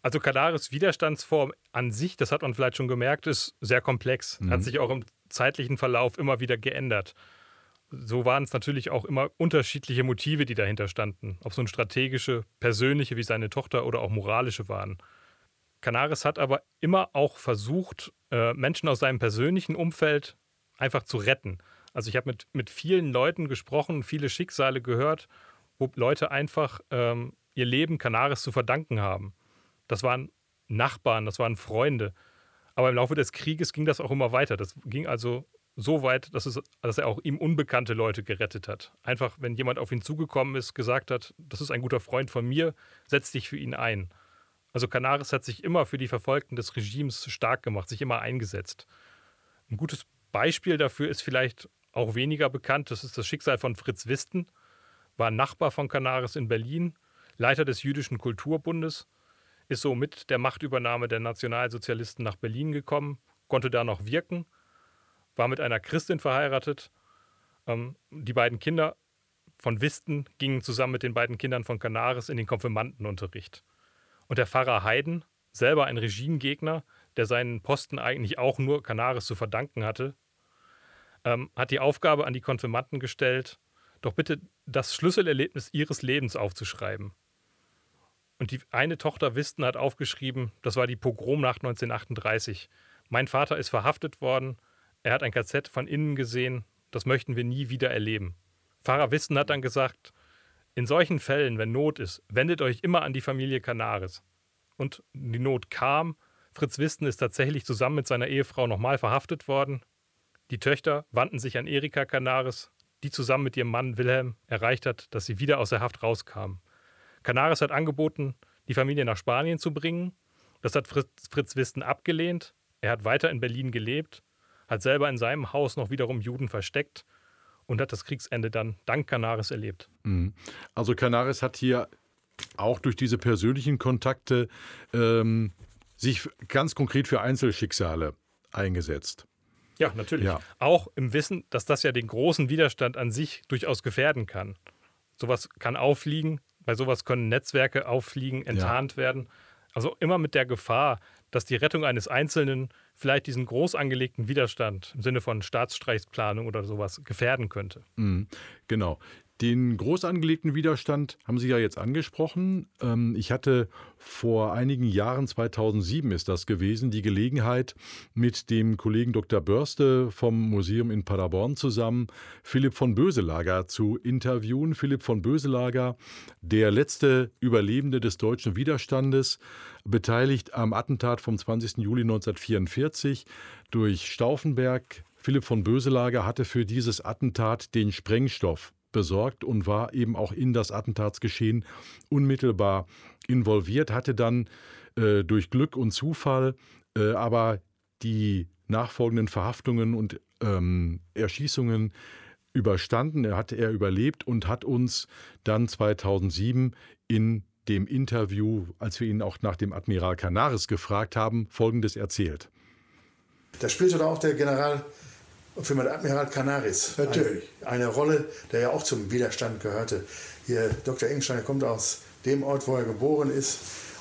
Also Kadaris Widerstandsform an sich, das hat man vielleicht schon gemerkt, ist sehr komplex. Mhm. Hat sich auch im zeitlichen Verlauf immer wieder geändert. So waren es natürlich auch immer unterschiedliche Motive, die dahinter standen. Ob es nun strategische, persönliche wie seine Tochter oder auch moralische waren. Canaris hat aber immer auch versucht, äh, Menschen aus seinem persönlichen Umfeld einfach zu retten. Also ich habe mit, mit vielen Leuten gesprochen, viele Schicksale gehört, wo Leute einfach ähm, ihr Leben Canaris zu verdanken haben. Das waren Nachbarn, das waren Freunde. Aber im Laufe des Krieges ging das auch immer weiter. Das ging also so weit, dass, es, dass er auch ihm unbekannte Leute gerettet hat. Einfach, wenn jemand auf ihn zugekommen ist, gesagt hat, das ist ein guter Freund von mir, setz dich für ihn ein. Also Canaris hat sich immer für die Verfolgten des Regimes stark gemacht, sich immer eingesetzt. Ein gutes Beispiel dafür ist vielleicht auch weniger bekannt. Das ist das Schicksal von Fritz Wisten, war Nachbar von Canaris in Berlin, Leiter des Jüdischen Kulturbundes, ist so mit der Machtübernahme der Nationalsozialisten nach Berlin gekommen, konnte da noch wirken, war mit einer Christin verheiratet. Ähm, die beiden Kinder von Wisten gingen zusammen mit den beiden Kindern von Canaris in den Konfirmandenunterricht. Und der Pfarrer Haydn, selber ein Regimegegner, der seinen Posten eigentlich auch nur Canaris zu verdanken hatte, ähm, hat die Aufgabe an die Konfirmanden gestellt, doch bitte das Schlüsselerlebnis ihres Lebens aufzuschreiben. Und die eine Tochter Wisten hat aufgeschrieben, das war die Pogromnacht 1938. Mein Vater ist verhaftet worden, er hat ein KZ von innen gesehen, das möchten wir nie wieder erleben. Pfarrer Wisten hat dann gesagt, in solchen Fällen, wenn Not ist, wendet euch immer an die Familie Canaris. Und die Not kam, Fritz Wisten ist tatsächlich zusammen mit seiner Ehefrau nochmal verhaftet worden, die Töchter wandten sich an Erika Canaris, die zusammen mit ihrem Mann Wilhelm erreicht hat, dass sie wieder aus der Haft rauskamen. Canaris hat angeboten, die Familie nach Spanien zu bringen. Das hat Fritz, Fritz Wisten abgelehnt. Er hat weiter in Berlin gelebt, hat selber in seinem Haus noch wiederum Juden versteckt und hat das Kriegsende dann dank Canaris erlebt. Mhm. Also Canaris hat hier auch durch diese persönlichen Kontakte ähm, sich ganz konkret für Einzelschicksale eingesetzt. Ja, natürlich. Ja. Auch im Wissen, dass das ja den großen Widerstand an sich durchaus gefährden kann. Sowas kann auffliegen, bei sowas können Netzwerke auffliegen, enttarnt ja. werden. Also immer mit der Gefahr, dass die Rettung eines Einzelnen vielleicht diesen groß angelegten Widerstand im Sinne von Staatsstreichsplanung oder sowas gefährden könnte. Mhm, genau. Den groß angelegten Widerstand haben Sie ja jetzt angesprochen. Ähm, ich hatte vor einigen Jahren, 2007 ist das gewesen, die Gelegenheit, mit dem Kollegen Dr. Börste vom Museum in Paderborn zusammen Philipp von Böselager zu interviewen. Philipp von Böselager, der letzte Überlebende des deutschen Widerstandes, beteiligt am Attentat vom 20. Juli 1944 durch Stauffenberg. Philipp von Böselager hatte für dieses Attentat den Sprengstoff besorgt und war eben auch in das Attentatsgeschehen unmittelbar involviert, hatte dann äh, durch Glück und Zufall äh, aber die nachfolgenden Verhaftungen und ähm, Erschießungen überstanden. Er hatte er überlebt und hat uns dann 2007 in dem Interview, als wir ihn auch nach dem Admiral Canaris gefragt haben, Folgendes erzählt. Da spielte auch der General für mein Admiral Canaris. Natürlich. Eine, eine, Rolle, der ja auch zum Widerstand gehörte. Hier, Dr. Engstein kommt aus dem Ort, wo er geboren ist.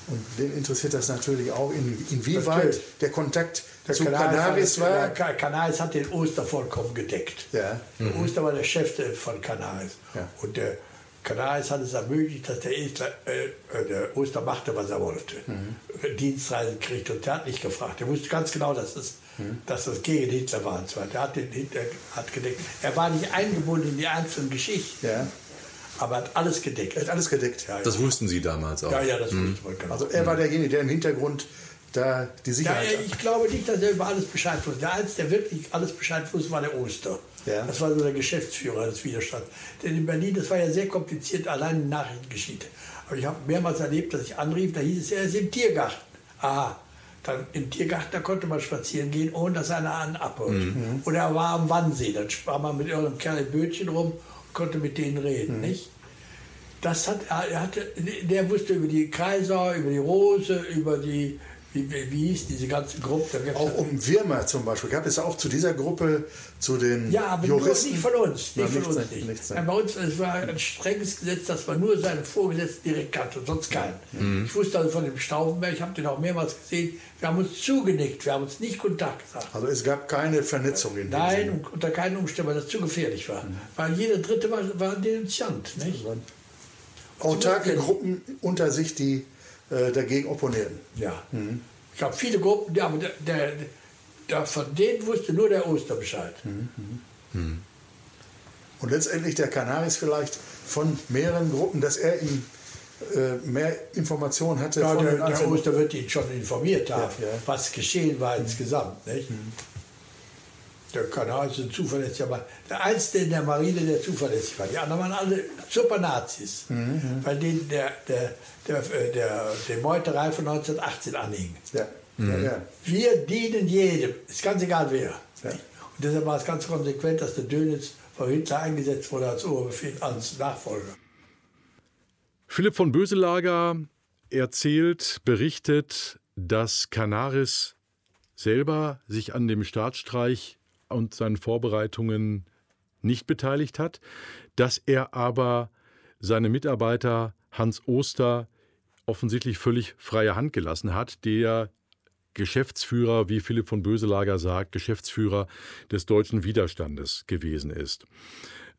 Und den interessiert das natürlich auch, in, inwieweit natürlich. der Kontakt der zu Canaris, Canaris war. Der Canaris hat den Oster vollkommen gedeckt. Ja. Der mhm. Oster war der Chef von Canaris. Ja. Und der Canaris hat es ermöglicht, dass der, Estler, äh, äh, der Oster machte, was er wollte. Mhm. Dienstreisen kriegte und der hat nicht gefragt. Er wusste ganz genau, dass das, dass das gegen Hitler war. Und zwar. Der hat den Hitler hat gedeckt. Er war nicht eingebunden in die einzelnen Geschichten. Ja. Aber er hat alles gedeckt. Er hat alles gedeckt. Ja, das ja. wussten Sie damals auch. Ja, ja, das mhm. wusste man genau. Also er war derjenige, der im Hintergrund da die Sicherheit. Ja, ich glaube nicht, dass er über alles Bescheid wusste. Der Einzige, der wirklich alles Bescheid wusste, war der Oster. Ja. Das war so der Geschäftsführer des Widerstands. Denn in Berlin, das war ja sehr kompliziert, allein in Nachrichten geschieht. Aber ich habe mehrmals erlebt, dass ich anrief, da hieß es, er ist im Tiergarten. Aha. Dann im Tiergarten, da konnte man spazieren gehen, ohne dass einer einen abholt. Mhm. Oder er war am Wannsee, dann sprach man mit irgendeinem Kerl im Bötchen rum und konnte mit denen reden, mhm. nicht? Das hat, er hatte, der wusste über die Kaiser, über die Rose, über die wie, wie, wie hieß diese ganze Gruppe? Auch um Wirma zum Beispiel. Gab es auch zu dieser Gruppe, zu den Ja, aber Juristen? nicht von uns. Nicht von uns nicht. nicht ja, bei uns es war ein strenges Gesetz, dass man nur seine Vorgesetzten direkt kannte und sonst keinen. Mhm. Ich wusste also von dem Stauffenberg, ich habe den auch mehrmals gesehen, wir haben uns zugenickt, wir haben uns nicht Kontakt gesagt. Also es gab keine Vernetzung in dem Nein, Sinne. unter keinen Umständen, weil das zu gefährlich war. Mhm. Weil jeder Dritte war, war ein Denunziant. Nicht? Autarke Gruppen unter sich, die äh, dagegen opponieren. Ja. Mhm. Ich habe viele Gruppen, aber der, der, der, von denen wusste nur der Oster Bescheid. Mhm. Mhm. Und letztendlich der Canaris vielleicht von mehreren Gruppen, dass er ihm äh, mehr Informationen hatte. Ja, der, der Oster wird ihn schon informiert haben, ja, ja. was geschehen war insgesamt. Nicht? Mhm. Der Kanal ist ein zuverlässiger Mann. Der Einzige in der Marine, der zuverlässig war. Die anderen waren alle super Nazis. Mhm. Weil denen der, der, der, äh, der, der Meuterei von 1918 anhing. Ja. Mhm. Ja, Wir dienen jedem. Ist ganz egal wer. Und deshalb war es ganz konsequent, dass der Dönitz von Hitler eingesetzt wurde als Oberbefehl, als Nachfolger. Philipp von Böselager erzählt, berichtet, dass Canaris selber sich an dem Staatsstreich und seinen Vorbereitungen nicht beteiligt hat, dass er aber seine Mitarbeiter Hans Oster offensichtlich völlig freie Hand gelassen hat, der Geschäftsführer, wie Philipp von Böselager sagt, Geschäftsführer des deutschen Widerstandes gewesen ist.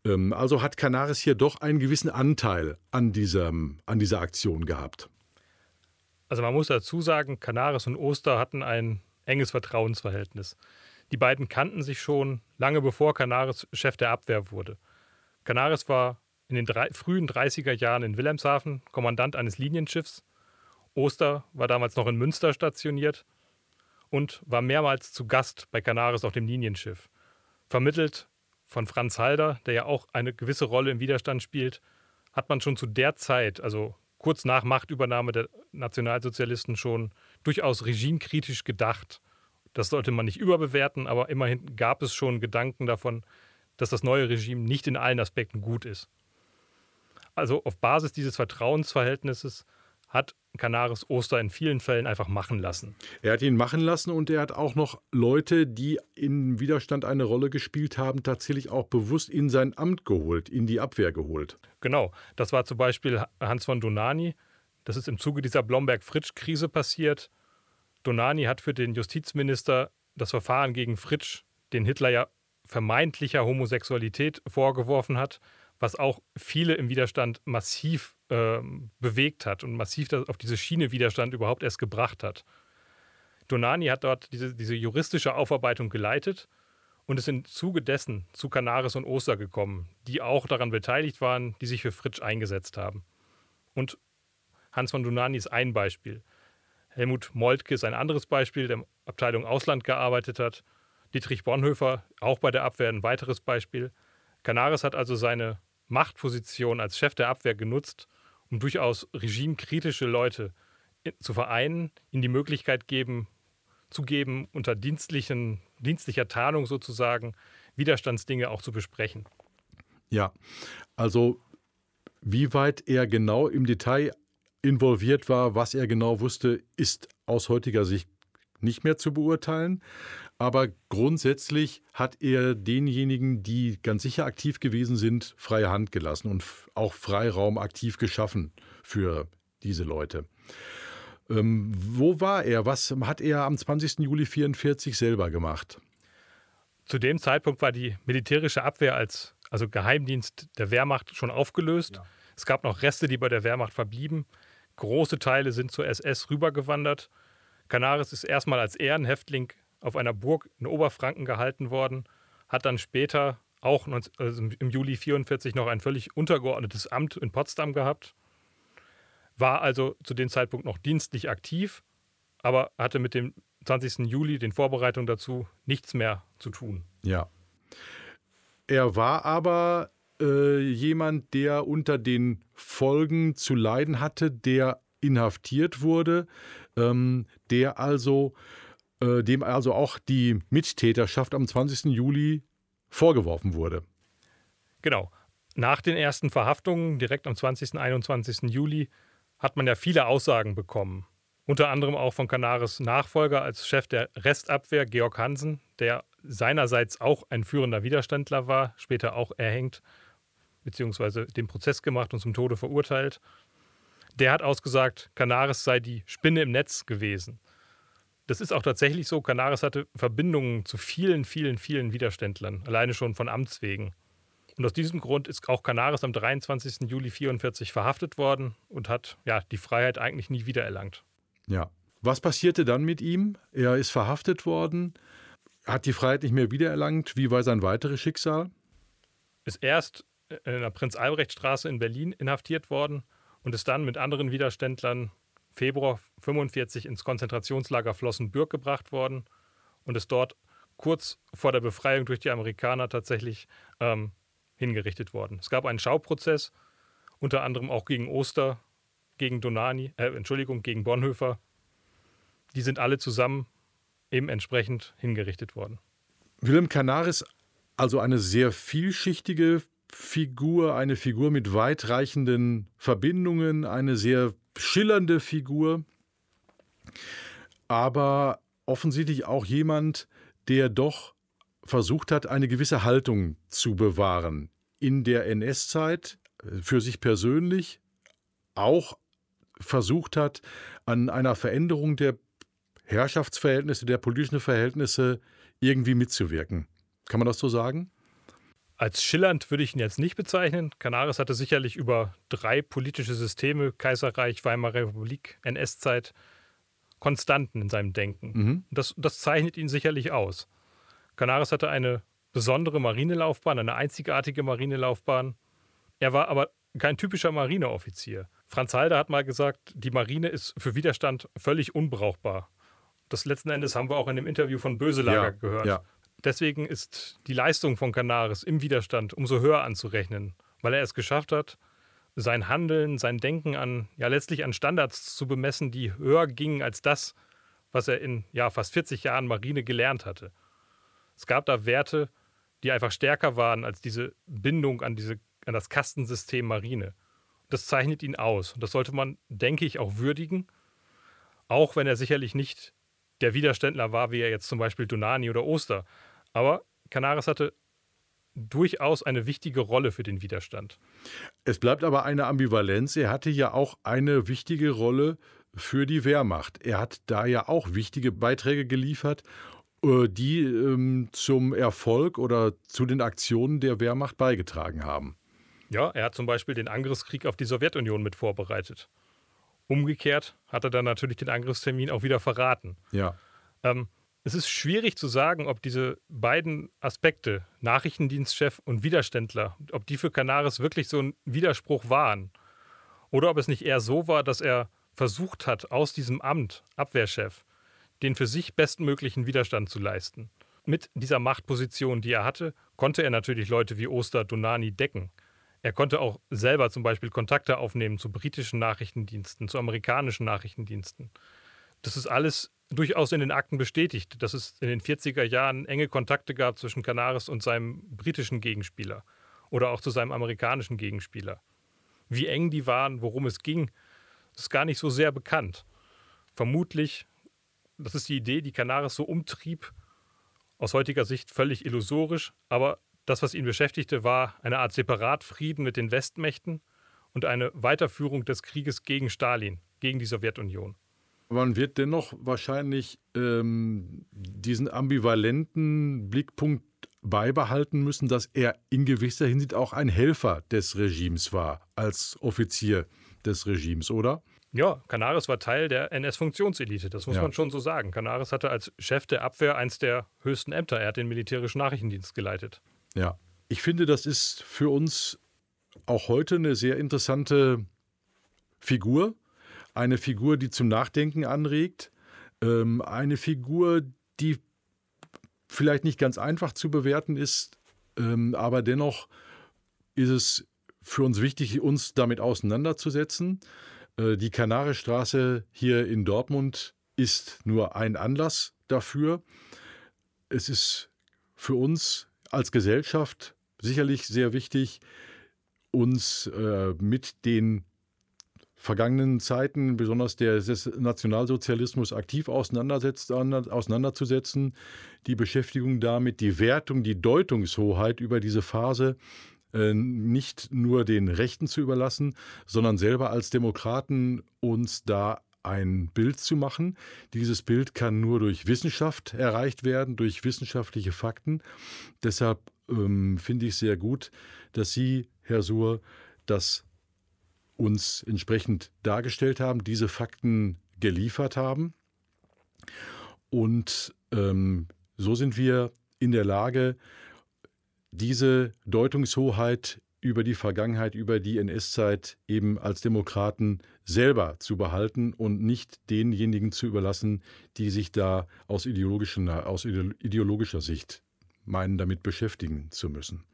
Ähm, also hat Canaris hier doch einen gewissen Anteil an, diesem, an dieser Aktion gehabt. Also man muss dazu sagen, Canaris und Oster hatten ein enges Vertrauensverhältnis. Die beiden kannten sich schon lange bevor Canaris Chef der Abwehr wurde. Canaris war in den drei, frühen 30er Jahren in Wilhelmshaven Kommandant eines Linienschiffs. Oster war damals noch in Münster stationiert und war mehrmals zu Gast bei Canaris auf dem Linienschiff. Vermittelt von Franz Halder, der ja auch eine gewisse Rolle im Widerstand spielt, hat man schon zu der Zeit, also kurz nach Machtübernahme der Nationalsozialisten, schon durchaus regimekritisch gedacht das sollte man nicht überbewerten, aber immerhin gab es schon Gedanken davon, dass das neue Regime nicht in allen Aspekten gut ist. Also auf Basis dieses Vertrauensverhältnisses hat Canaris Oster in vielen Fällen einfach machen lassen. Er hat ihn machen lassen und er hat auch noch Leute, die im Widerstand eine Rolle gespielt haben, tatsächlich auch bewusst in sein Amt geholt, in die Abwehr geholt. Genau, das war zum Beispiel Hans von Donani. Das ist im Zuge dieser Blomberg-Fritsch-Krise passiert. Donani hat für den Justizminister das Verfahren gegen Fritsch, den Hitler ja vermeintlicher Homosexualität vorgeworfen hat, was auch viele im Widerstand massiv äh, bewegt hat und massiv auf diese Schiene Widerstand überhaupt erst gebracht hat. Donani hat dort diese, diese juristische Aufarbeitung geleitet und ist im Zuge dessen zu Canaris und Oster gekommen, die auch daran beteiligt waren, die sich für Fritsch eingesetzt haben. Und Hans von Donani ist ein Beispiel. Helmut Moltke ist ein anderes Beispiel, der Abteilung Ausland gearbeitet hat. Dietrich Bonhoeffer, auch bei der Abwehr, ein weiteres Beispiel. Canaris hat also seine Machtposition als Chef der Abwehr genutzt, um durchaus regimekritische Leute zu vereinen, ihnen die Möglichkeit geben, zu geben, unter dienstlichen, dienstlicher Tarnung sozusagen Widerstandsdinge auch zu besprechen. Ja, also wie weit er genau im Detail involviert war, was er genau wusste, ist aus heutiger Sicht nicht mehr zu beurteilen. Aber grundsätzlich hat er denjenigen, die ganz sicher aktiv gewesen sind, freie Hand gelassen und auch Freiraum aktiv geschaffen für diese Leute. Ähm, wo war er? Was hat er am 20. Juli 1944 selber gemacht? Zu dem Zeitpunkt war die militärische Abwehr als also Geheimdienst der Wehrmacht schon aufgelöst. Ja. Es gab noch Reste, die bei der Wehrmacht verblieben. Große Teile sind zur SS rübergewandert. Canaris ist erstmal als Ehrenhäftling auf einer Burg in Oberfranken gehalten worden, hat dann später auch also im Juli 1944 noch ein völlig untergeordnetes Amt in Potsdam gehabt, war also zu dem Zeitpunkt noch dienstlich aktiv, aber hatte mit dem 20. Juli, den Vorbereitungen dazu, nichts mehr zu tun. Ja. Er war aber äh, jemand, der unter den Folgen zu leiden hatte, der inhaftiert wurde, ähm, der also, äh, dem also auch die Mittäterschaft am 20. Juli vorgeworfen wurde. Genau. Nach den ersten Verhaftungen, direkt am 20. und 21. Juli, hat man ja viele Aussagen bekommen. Unter anderem auch von Canaris Nachfolger als Chef der Restabwehr, Georg Hansen, der seinerseits auch ein führender Widerständler war, später auch erhängt, beziehungsweise den Prozess gemacht und zum Tode verurteilt. Der hat ausgesagt, Canaris sei die Spinne im Netz gewesen. Das ist auch tatsächlich so. Canaris hatte Verbindungen zu vielen, vielen, vielen Widerständlern, alleine schon von Amts wegen. Und aus diesem Grund ist auch Canaris am 23. Juli 1944 verhaftet worden und hat ja, die Freiheit eigentlich nie wiedererlangt. Ja. Was passierte dann mit ihm? Er ist verhaftet worden, hat die Freiheit nicht mehr wiedererlangt. Wie war sein weiteres Schicksal? Ist erst in der Prinz-Albrecht-Straße in Berlin inhaftiert worden und ist dann mit anderen Widerständlern Februar 45 ins Konzentrationslager Flossenbürg gebracht worden und ist dort kurz vor der Befreiung durch die Amerikaner tatsächlich ähm, hingerichtet worden. Es gab einen Schauprozess, unter anderem auch gegen Oster, gegen Donani, äh, Entschuldigung, gegen Bonhoeffer. Die sind alle zusammen eben entsprechend hingerichtet worden. Wilhelm Canaris, also eine sehr vielschichtige Figur, eine Figur mit weitreichenden Verbindungen, eine sehr schillernde Figur, aber offensichtlich auch jemand, der doch versucht hat, eine gewisse Haltung zu bewahren. In der NS-Zeit, äh, für sich persönlich, auch versucht hat, an einer Veränderung der Herrschaftsverhältnisse, der politischen Verhältnisse irgendwie mitzuwirken. Kann man das so sagen? Als schillernd würde ich ihn jetzt nicht bezeichnen. Canaris hatte sicherlich über drei politische Systeme, Kaiserreich, Weimarer Republik, NS-Zeit, Konstanten in seinem Denken. Mhm. Das, das zeichnet ihn sicherlich aus. Canaris hatte eine besondere Marinelaufbahn, eine einzigartige Marinelaufbahn. Er war aber kein typischer Marineoffizier. Franz Halder hat mal gesagt, die Marine ist für Widerstand völlig unbrauchbar. Das letzten Endes haben wir auch in dem Interview von Böselager ja, gehört. Ja. Deswegen ist die Leistung von Canaris im Widerstand umso höher anzurechnen, weil er es geschafft hat, sein Handeln, sein Denken an, ja letztlich an Standards zu bemessen, die höher gingen als das, was er in ja, fast 40 Jahren Marine gelernt hatte. Es gab da Werte, die einfach stärker waren als diese Bindung an, diese, an das Kastensystem Marine. Das zeichnet ihn aus. Und das sollte man, denke ich, auch würdigen, auch wenn er sicherlich nicht der Widerständler war, wie er jetzt zum Beispiel Donani oder Oster. Aber Canaris hatte durchaus eine wichtige Rolle für den Widerstand. Es bleibt aber eine Ambivalenz. Er hatte ja auch eine wichtige Rolle für die Wehrmacht. Er hat da ja auch wichtige Beiträge geliefert, äh, die ähm, zum Erfolg oder zu den Aktionen der Wehrmacht beigetragen haben. Ja, er hat zum Beispiel den Angriffskrieg auf die Sowjetunion mit vorbereitet. Umgekehrt hat er dann natürlich den Angriffstermin auch wieder verraten. Ja. Ähm, es ist schwierig zu sagen, ob diese beiden Aspekte, Nachrichtendienstchef und Widerständler, ob die für Canaris wirklich so ein Widerspruch waren. Oder ob es nicht eher so war, dass er versucht hat, aus diesem Amt, Abwehrchef, den für sich bestmöglichen Widerstand zu leisten. Mit dieser Machtposition, die er hatte, konnte er natürlich Leute wie Oster Donani decken. Er konnte auch selber zum Beispiel Kontakte aufnehmen zu britischen Nachrichtendiensten, zu amerikanischen Nachrichtendiensten. Das ist alles durchaus in den Akten bestätigt, dass es in den 40er Jahren enge Kontakte gab zwischen Canaris und seinem britischen Gegenspieler oder auch zu seinem amerikanischen Gegenspieler. Wie eng die waren, worum es ging, ist gar nicht so sehr bekannt. Vermutlich, das ist die Idee, die Canaris so umtrieb, aus heutiger Sicht völlig illusorisch, aber das, was ihn beschäftigte, war eine Art Separatfrieden mit den Westmächten und eine Weiterführung des Krieges gegen Stalin, gegen die Sowjetunion. Man wird dennoch wahrscheinlich ähm, diesen ambivalenten Blickpunkt beibehalten müssen, dass er in gewisser Hinsicht auch ein Helfer des Regimes war, als Offizier des Regimes, oder? Ja, Canaris war Teil der NS-Funktionselite, das muss ja. man schon so sagen. Canaris hatte als Chef der Abwehr eins der höchsten Ämter. Er hat den militärischen Nachrichtendienst geleitet. Ja, ich finde, das ist für uns auch heute eine sehr interessante Figur. Eine Figur, die zum Nachdenken anregt. Ähm, eine Figur, die vielleicht nicht ganz einfach zu bewerten ist, ähm, aber dennoch ist es für uns wichtig, uns damit auseinanderzusetzen. Äh, die Kanariestraße hier in Dortmund ist nur ein Anlass dafür. Es ist für uns als Gesellschaft sicherlich sehr wichtig, uns äh, mit den vergangenen Zeiten, besonders des Nationalsozialismus, aktiv auseinanderzusetzen. Die Beschäftigung damit, die Wertung, die Deutungshoheit über diese Phase äh, nicht nur den Rechten zu überlassen, sondern selber als Demokraten uns da ein Bild zu machen. Dieses Bild kann nur durch Wissenschaft erreicht werden, durch wissenschaftliche Fakten. Deshalb ähm, finde ich sehr gut, dass Sie, Herr Suhr, das uns entsprechend dargestellt haben, diese Fakten geliefert haben. Und ähm, so sind wir in der Lage, diese Deutungshoheit über die Vergangenheit, über die NS-Zeit eben als Demokraten selber zu behalten und nicht denjenigen zu überlassen, die sich da aus, aus ideologischer Sicht meinen, damit beschäftigen zu müssen.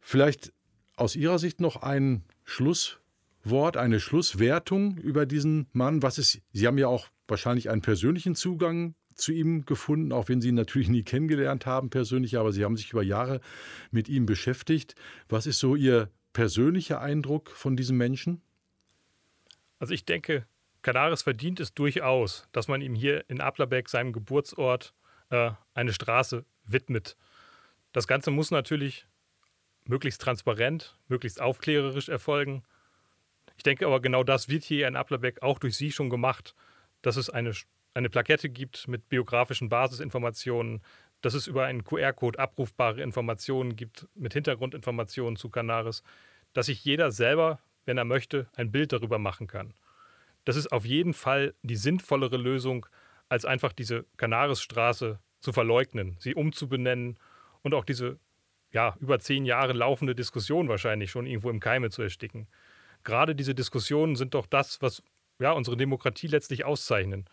Vielleicht aus Ihrer Sicht noch ein Schlusswort, eine Schlusswertung über diesen Mann. Was ist, Sie haben ja auch wahrscheinlich einen persönlichen Zugang zu ihm gefunden, auch wenn Sie ihn natürlich nie kennengelernt haben persönlich, aber Sie haben sich über Jahre mit ihm beschäftigt. Was ist so Ihr persönlicher Eindruck von diesem Menschen? Also ich denke, Canaris verdient es durchaus, dass man ihm hier in Ablerbeck, seinem Geburtsort, äh, eine Straße widmet. Das Ganze muss natürlich möglichst transparent, möglichst aufklärerisch erfolgen. Ich denke aber, genau das wird hier in Ablerbeck auch durch Sie schon gemacht, dass es eine eine Plakette gibt mit biografischen Basisinformationen, dass es über einen QR-Code abrufbare Informationen gibt mit Hintergrundinformationen zu Canaris, dass sich jeder selber, wenn er möchte, ein Bild darüber machen kann. Das ist auf jeden Fall die sinnvollere Lösung, als einfach diese Canarisstraße zu verleugnen, sie umzubenennen und auch diese ja, über zehn Jahre laufende Diskussion wahrscheinlich schon irgendwo im Keime zu ersticken. Gerade diese Diskussionen sind doch das, was ja, unsere Demokratie letztlich auszeichnen.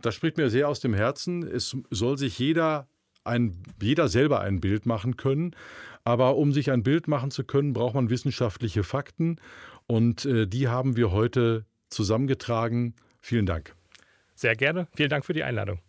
Das spricht mir sehr aus dem Herzen. Es soll sich jeder, ein, jeder selber ein Bild machen können. Aber um sich ein Bild machen zu können, braucht man wissenschaftliche Fakten. Und äh, die haben wir heute zusammengetragen. Vielen Dank. Sehr gerne. Vielen Dank für die Einladung.